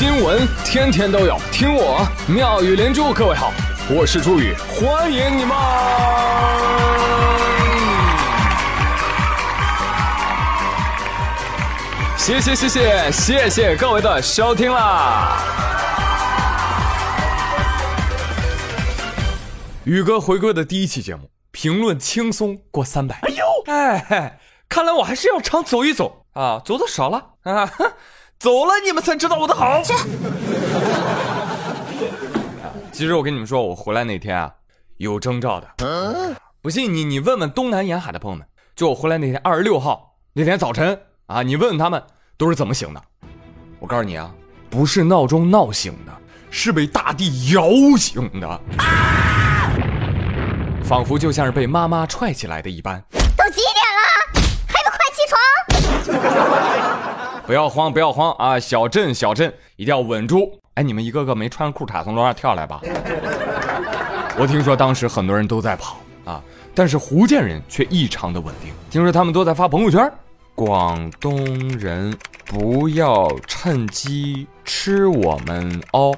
新闻天天都有，听我妙语连珠。各位好，我是朱宇，欢迎你们！谢谢谢谢谢谢各位的收听啦！宇哥回归的第一期节目，评论轻松过三百。哎呦，哎，看来我还是要常走一走啊，走的少了啊。走了，你们才知道我的好。其实我跟你们说，我回来那天啊，有征兆的。不信你，你问问东南沿海的朋友们，就我回来那天，二十六号那天早晨啊，你问问他们都是怎么醒的。我告诉你啊，不是闹钟闹醒的，是被大地摇醒的，仿佛就像是被妈妈踹起来的一般。都几点了，还不快起床？不要慌，不要慌啊！小镇，小镇，一定要稳住！哎，你们一个个没穿裤衩从楼上跳来吧？我听说当时很多人都在跑啊，但是福建人却异常的稳定。听说他们都在发朋友圈：广东人不要趁机吃我们哦。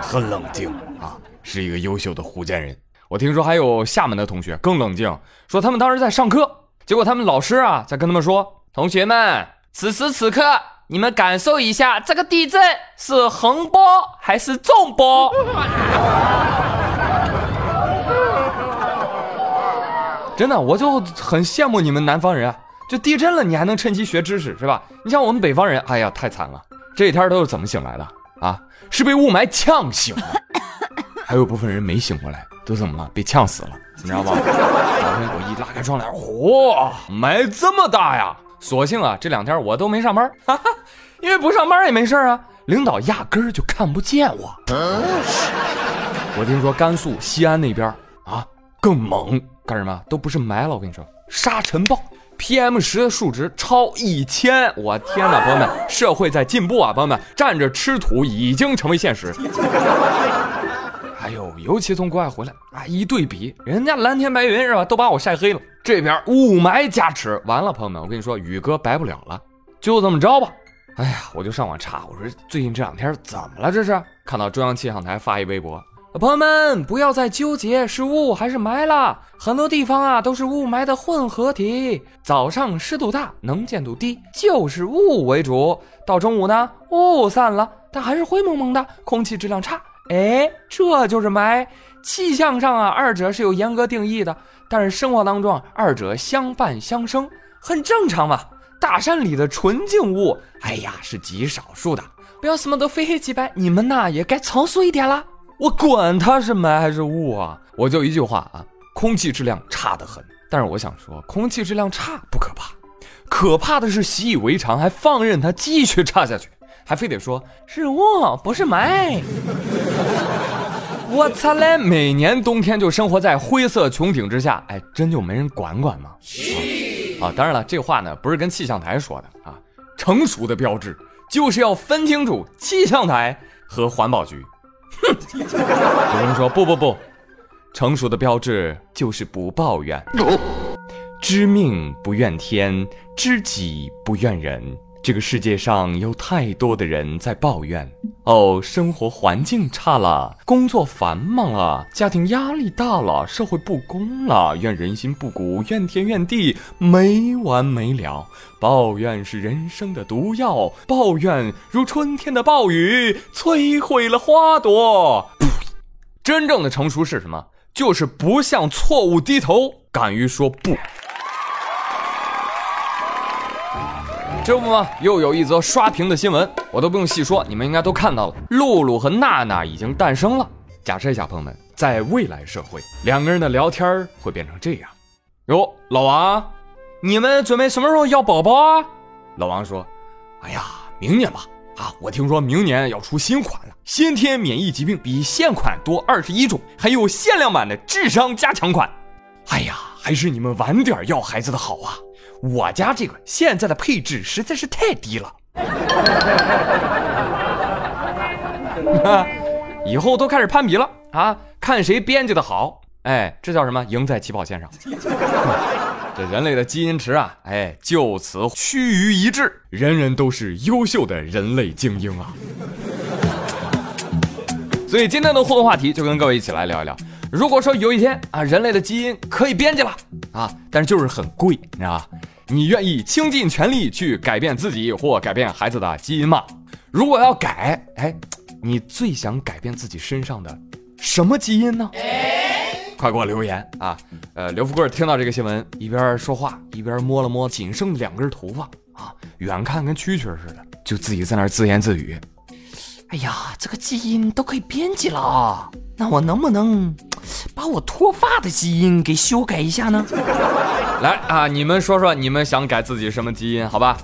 很冷静啊，是一个优秀的福建人。我听说还有厦门的同学更冷静，说他们当时在上课。结果他们老师啊，在跟他们说：“同学们，此时此刻，你们感受一下，这个地震是横波还是纵波？” 真的，我就很羡慕你们南方人啊！就地震了，你还能趁机学知识，是吧？你像我们北方人，哎呀，太惨了！这一天都是怎么醒来的啊？是被雾霾呛醒的，还有部分人没醒过来，都怎么了？被呛死了。你知道吗？早晨我一拉开窗帘，嚯，霾这么大呀！所幸啊，这两天我都没上班，哈哈，因为不上班也没事啊。领导压根儿就看不见我。我听说甘肃西安那边啊更猛，干什么？都不是霾了，我跟你说，沙尘暴，PM 十的数值超一千。我天哪，朋友们，社会在进步啊！朋友们，站着吃土已经成为现实。哎呦，尤其从国外回来啊，一对比，人家蓝天白云是吧，都把我晒黑了。这边雾霾加持，完了，朋友们，我跟你说，宇哥白不了了，就这么着吧。哎呀，我就上网查，我说最近这两天怎么了？这是看到中央气象台发一微博，朋友们不要再纠结是雾还是霾了，很多地方啊都是雾霾的混合体。早上湿度大，能见度低，就是雾为主。到中午呢，雾散了，但还是灰蒙蒙的，空气质量差。哎，这就是霾。气象上啊，二者是有严格定义的，但是生活当中二者相伴相生，很正常嘛。大山里的纯净物，哎呀，是极少数的。不要什么都非黑即白，你们呐也该成熟一点啦。我管它是霾还是雾啊，我就一句话啊，空气质量差得很。但是我想说，空气质量差不可怕，可怕的是习以为常，还放任它继续差下去。还非得说是雾，不是霾。我擦嘞！每年冬天就生活在灰色穹顶之下，哎，真就没人管管吗？啊，当然了，这话呢不是跟气象台说的啊。成熟的标志就是要分清楚气象台和环保局。哼，有人说不不不，成熟的标志就是不抱怨，知命不怨天，知己不怨人。这个世界上有太多的人在抱怨哦，生活环境差了，工作繁忙了，家庭压力大了，社会不公了，怨人心不古，怨天怨地，没完没了。抱怨是人生的毒药，抱怨如春天的暴雨，摧毁了花朵。真正的成熟是什么？就是不向错误低头，敢于说不。这不嘛？又有一则刷屏的新闻，我都不用细说，你们应该都看到了。露露和娜娜已经诞生了。假设一下，朋友们，在未来社会，两个人的聊天会变成这样：哟，老王，你们准备什么时候要宝宝啊？老王说：哎呀，明年吧。啊，我听说明年要出新款了，先天免疫疾病比现款多二十一种，还有限量版的智商加强款。哎呀，还是你们晚点要孩子的好啊。我家这个现在的配置实在是太低了，啊 以后都开始攀比了啊！看谁编辑的好，哎，这叫什么？赢在起跑线上。这人类的基因池啊，哎，就此趋于一致，人人都是优秀的人类精英啊。所以今天的互动话题就跟各位一起来聊一聊，如果说有一天啊，人类的基因可以编辑了啊，但是就是很贵，你知道吧？你愿意倾尽全力去改变自己或改变孩子的基因吗？如果要改，哎，你最想改变自己身上的什么基因呢？快给我留言啊！呃，刘富贵听到这个新闻，一边说话一边摸了摸仅剩两根头发啊，远看跟蛐蛐似的，就自己在那自言自语。哎呀，这个基因都可以编辑了，那我能不能把我脱发的基因给修改一下呢？来啊，你们说说，你们想改自己什么基因？好吧。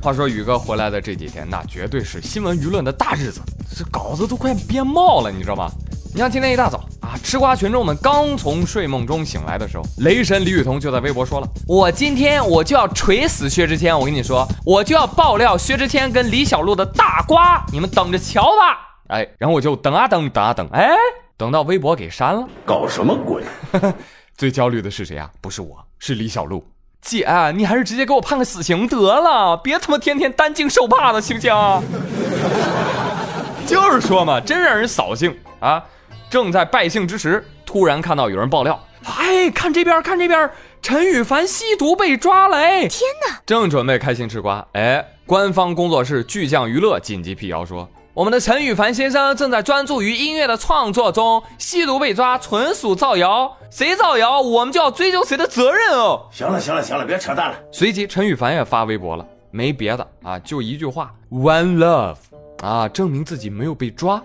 话说宇哥回来的这几天，那绝对是新闻舆论的大日子，这稿子都快编冒了，你知道吗？你像今天一大早啊，吃瓜群众们刚从睡梦中醒来的时候，雷神李雨桐就在微博说了：“我今天我就要锤死薛之谦，我跟你说，我就要爆料薛之谦跟李小璐的大瓜，你们等着瞧吧。”哎，然后我就等啊等，等啊等，哎，等到微博给删了，搞什么鬼？最焦虑的是谁啊？不是我，是李小璐姐，你还是直接给我判个死刑得了，别他妈天天担惊受怕的，行不行？就是说嘛，真让人扫兴啊！正在败兴之时，突然看到有人爆料，哎，看这边，看这边，陈羽凡吸毒被抓了！哎，天哪！正准备开心吃瓜，哎，官方工作室巨匠娱乐紧急辟谣说，我们的陈羽凡先生正在专注于音乐的创作中，吸毒被抓纯属造谣，谁造谣，我们就要追究谁的责任哦。行了，行了，行了，别扯淡了。随即，陈羽凡也发微博了，没别的啊，就一句话，One Love，啊，证明自己没有被抓。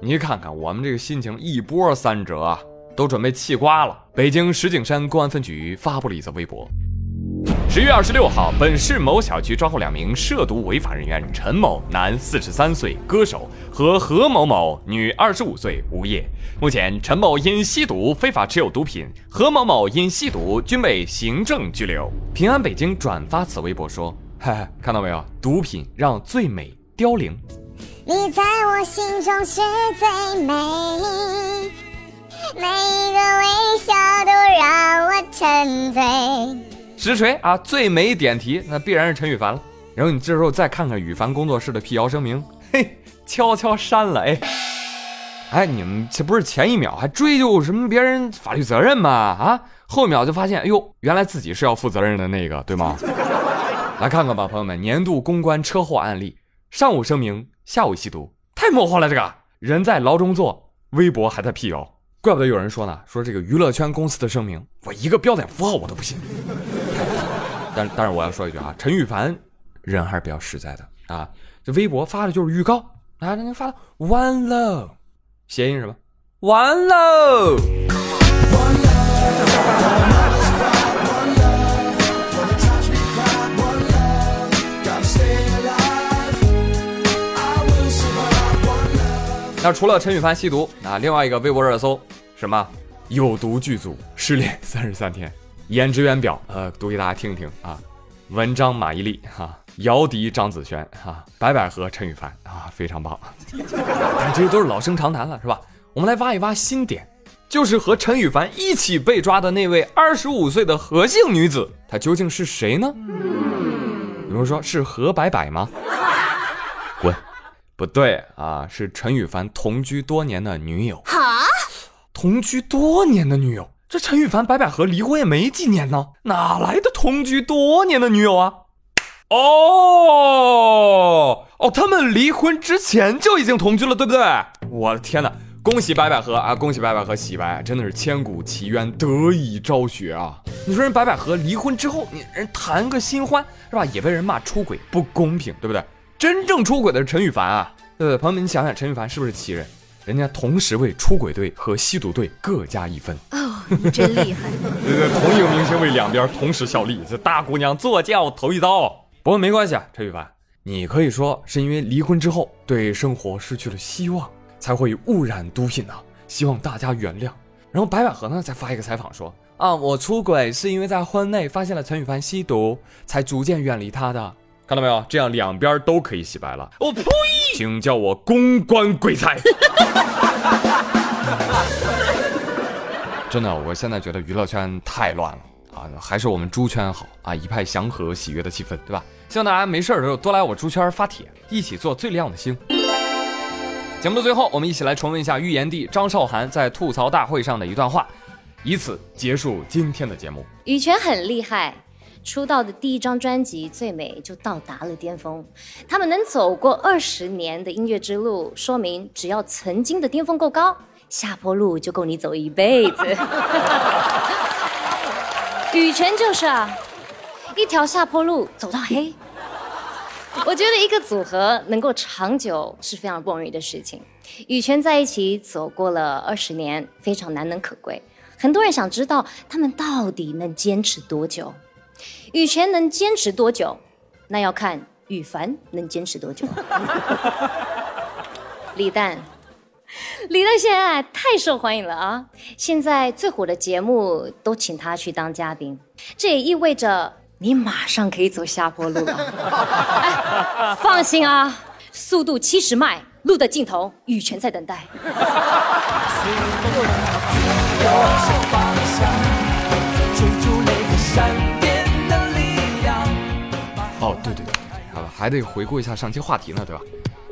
你看看我们这个心情一波三折啊，都准备气瓜了。北京石景山公安分局发布了一则微博：十月二十六号，本市某小区抓获两名涉毒违法人员陈某（男，四十三岁，歌手）和何某某（女，二十五岁，无业）。目前，陈某因吸毒、非法持有毒品，何某某因吸毒均被行政拘留。平安北京转发此微博说：“哈哈，看到没有？毒品让最美凋零。”你在我心中是最美，每一个微笑都让我沉醉。实锤啊！最美点题，那必然是陈羽凡了。然后你这时候再看看羽凡工作室的辟谣声明，嘿，悄悄删了。哎，哎，你们这不是前一秒还追究什么别人法律责任吗？啊，后一秒就发现，哎呦，原来自己是要负责任的那个，对吗？来看看吧，朋友们，年度公关车祸案例。上午声明，下午吸毒，太魔幻了！这个人在牢中坐，微博还在辟谣，怪不得有人说呢，说这个娱乐圈公司的声明，我一个标点符号我都不信。但但是我要说一句啊，陈羽凡人还是比较实在的啊，这微博发的就是预告啊，那您发了完了，谐音什么？完喽。那除了陈羽凡吸毒，那另外一个微博热搜什么？有毒剧组失恋 三十三天，演职员表，呃，读给大家听一听啊。文章马伊琍哈，姚笛张子萱哈，白百合陈羽凡啊，非常棒。但这些都是老生常谈了，是吧？我们来挖一挖新点，就是和陈羽凡一起被抓的那位二十五岁的何姓女子，她究竟是谁呢？有人说是何白百吗？滚！不对啊，是陈羽凡同居多年的女友。好，同居多年的女友，这陈羽凡白百合离婚也没几年呢，哪来的同居多年的女友啊？哦哦，他们离婚之前就已经同居了，对不对？我的天哪，恭喜白百合啊，恭喜白百合洗白，真的是千古奇冤得以昭雪啊！你说人白百合离婚之后，你人谈个新欢是吧？也被人骂出轨，不公平，对不对？真正出轨的是陈羽凡啊！呃，朋友们，你想想，陈羽凡是不是奇人？人家同时为出轨队和吸毒队各加一分哦，你真厉害！对对，同一个明星为两边同时效力，这大姑娘坐轿头一遭。不过没关系啊，陈羽凡，你可以说是因为离婚之后对生活失去了希望，才会误染毒品呢。希望大家原谅。然后白百合呢，再发一个采访说啊，我出轨是因为在婚内发现了陈羽凡吸毒，才逐渐远离他的。看到没有？这样两边都可以洗白了。我呸！请叫我公关鬼才。真的，我现在觉得娱乐圈太乱了啊，还是我们猪圈好啊，一派祥和喜悦的气氛，对吧？希望大家没事的时候多来我猪圈发帖，一起做最亮的星。节目的最后，我们一起来重温一下预言帝张韶涵在吐槽大会上的一段话，以此结束今天的节目。羽泉很厉害，出道的第一张专辑《最美》就到达了巅峰。他们能走过二十年的音乐之路，说明只要曾经的巅峰够高，下坡路就够你走一辈子。羽泉就是啊，一条下坡路走到黑。我觉得一个组合能够长久是非常不容易的事情。羽泉在一起走过了二十年，非常难能可贵。很多人想知道他们到底能坚持多久。羽泉能坚持多久，那要看羽凡能坚持多久。李诞，李诞现在太受欢迎了啊！现在最火的节目都请他去当嘉宾，这也意味着。你马上可以走下坡路了，哎，放心啊，速度七十迈，路的尽头，羽泉在等待。哦，对对对，好吧，还得回顾一下上期话题呢，对吧？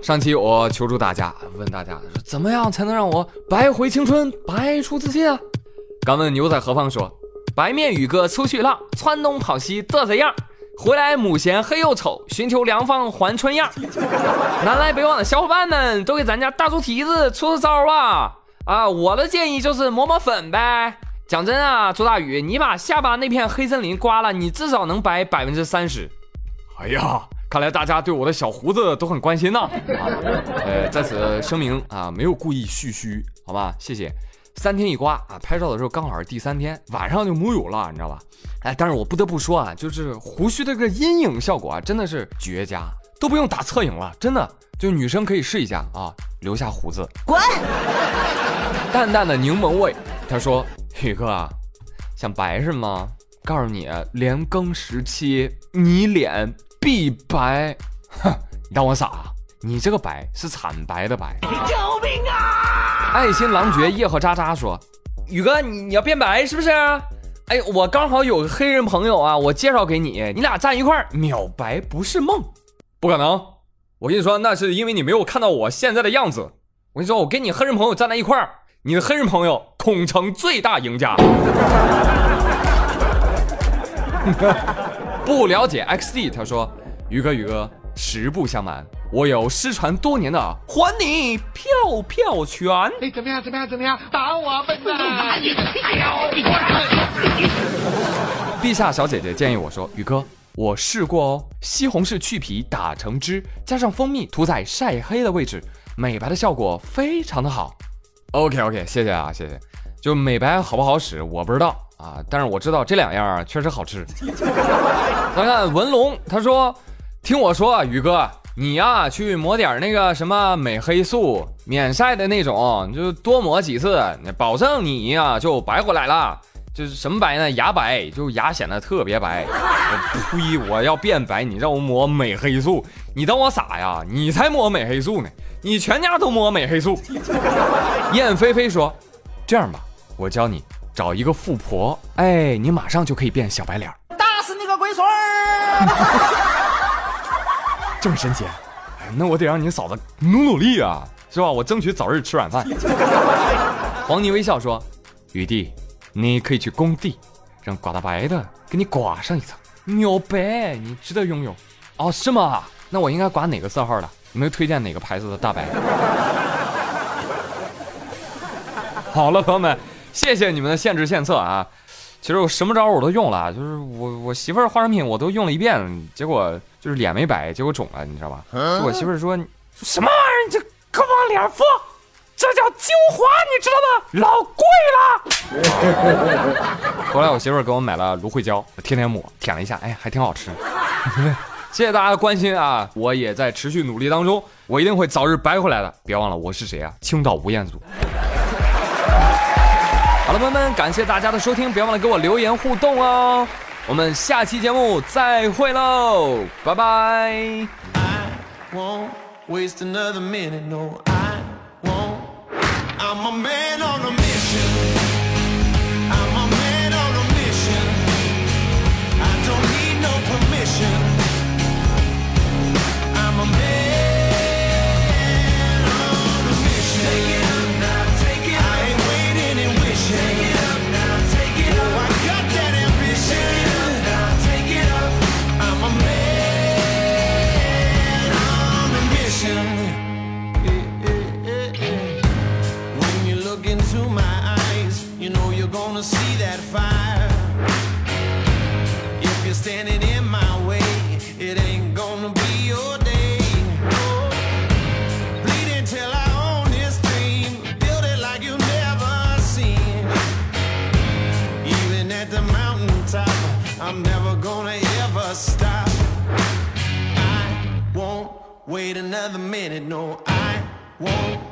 上期我求助大家，问大家说怎么样才能让我白回青春，白出自信啊？敢问牛仔何方说。白面宇哥出去浪，窜东跑西嘚瑟样，回来母嫌黑又丑，寻求良方还春样。南来北往的小伙伴们都给咱家大猪蹄子出出招啊！啊，我的建议就是抹抹粉呗。讲真啊，朱大宇，你把下巴那片黑森林刮了，你至少能白百分之三十。哎呀，看来大家对我的小胡子都很关心呐。啊，呃，在此声明啊，没有故意蓄须，好吧？谢谢。三天一刮啊，拍照的时候刚好是第三天晚上就木有了，你知道吧？哎，但是我不得不说啊，就是胡须的这个阴影效果啊，真的是绝佳，都不用打侧影了，真的，就女生可以试一下啊，留下胡子，滚！淡淡的柠檬味，他说：“宇哥啊，想白是吗？告诉你，连更时期你脸必白，哼，你当我傻？你这个白是惨白的白，救命啊！”爱心狼爵叶和渣渣说：“宇哥，你你要变白是不是？哎，我刚好有个黑人朋友啊，我介绍给你，你俩站一块儿，秒白不是梦，不可能。我跟你说，那是因为你没有看到我现在的样子。我跟你说，我跟你黑人朋友站在一块儿，你的黑人朋友恐成最大赢家。不了解 XD，他说，宇哥，宇哥。”实不相瞒，我有失传多年的还你票票权。哎，怎么样？怎么样？怎么样？打我笨蛋！陛下小姐姐建议我说：“宇哥，我试过哦，西红柿去皮打成汁，加上蜂蜜涂在晒黑的位置，美白的效果非常的好。”OK OK，谢谢啊，谢谢。就美白好不好使，我不知道啊，但是我知道这两样确实好吃。咱看文龙，他说。听我说，宇哥，你呀去抹点那个什么美黑素，免晒的那种，就多抹几次，保证你呀就白回来了。就是什么白呢？牙白，就牙显得特别白。我呸！我要变白，你让我抹美黑素，你当我傻呀？你才抹美黑素呢，你全家都抹美黑素。燕飞飞说：“这样吧，我教你找一个富婆，哎，你马上就可以变小白脸。”打死你个龟孙儿！这么神奇，哎那我得让你嫂子努努力啊，是吧？我争取早日吃软饭。黄泥微笑说：“雨弟，你可以去工地，让刮大白的给你刮上一层，秒白，你值得拥有。”哦，是吗？那我应该刮哪个色号的？有没有推荐哪个牌子的大白？好了，朋友们，谢谢你们的限制献策啊！其实我什么招我都用了，就是我我媳妇儿化妆品我都用了一遍，结果就是脸没白，结果肿了，你知道吧？我媳妇儿说什么玩意儿，你这可往脸敷，这叫精华，你知道吗？老贵了。后来我媳妇儿给我买了芦荟胶，我天天抹，舔了一下，哎，还挺好吃。谢谢大家的关心啊，我也在持续努力当中，我一定会早日白回来的。别忘了我是谁啊？青岛吴彦祖。好了，朋友们，感谢大家的收听，别忘了给我留言互动哦。我们下期节目再会喽，拜拜。wait another minute. No, I won't. I'm wait another minute. No, I won't.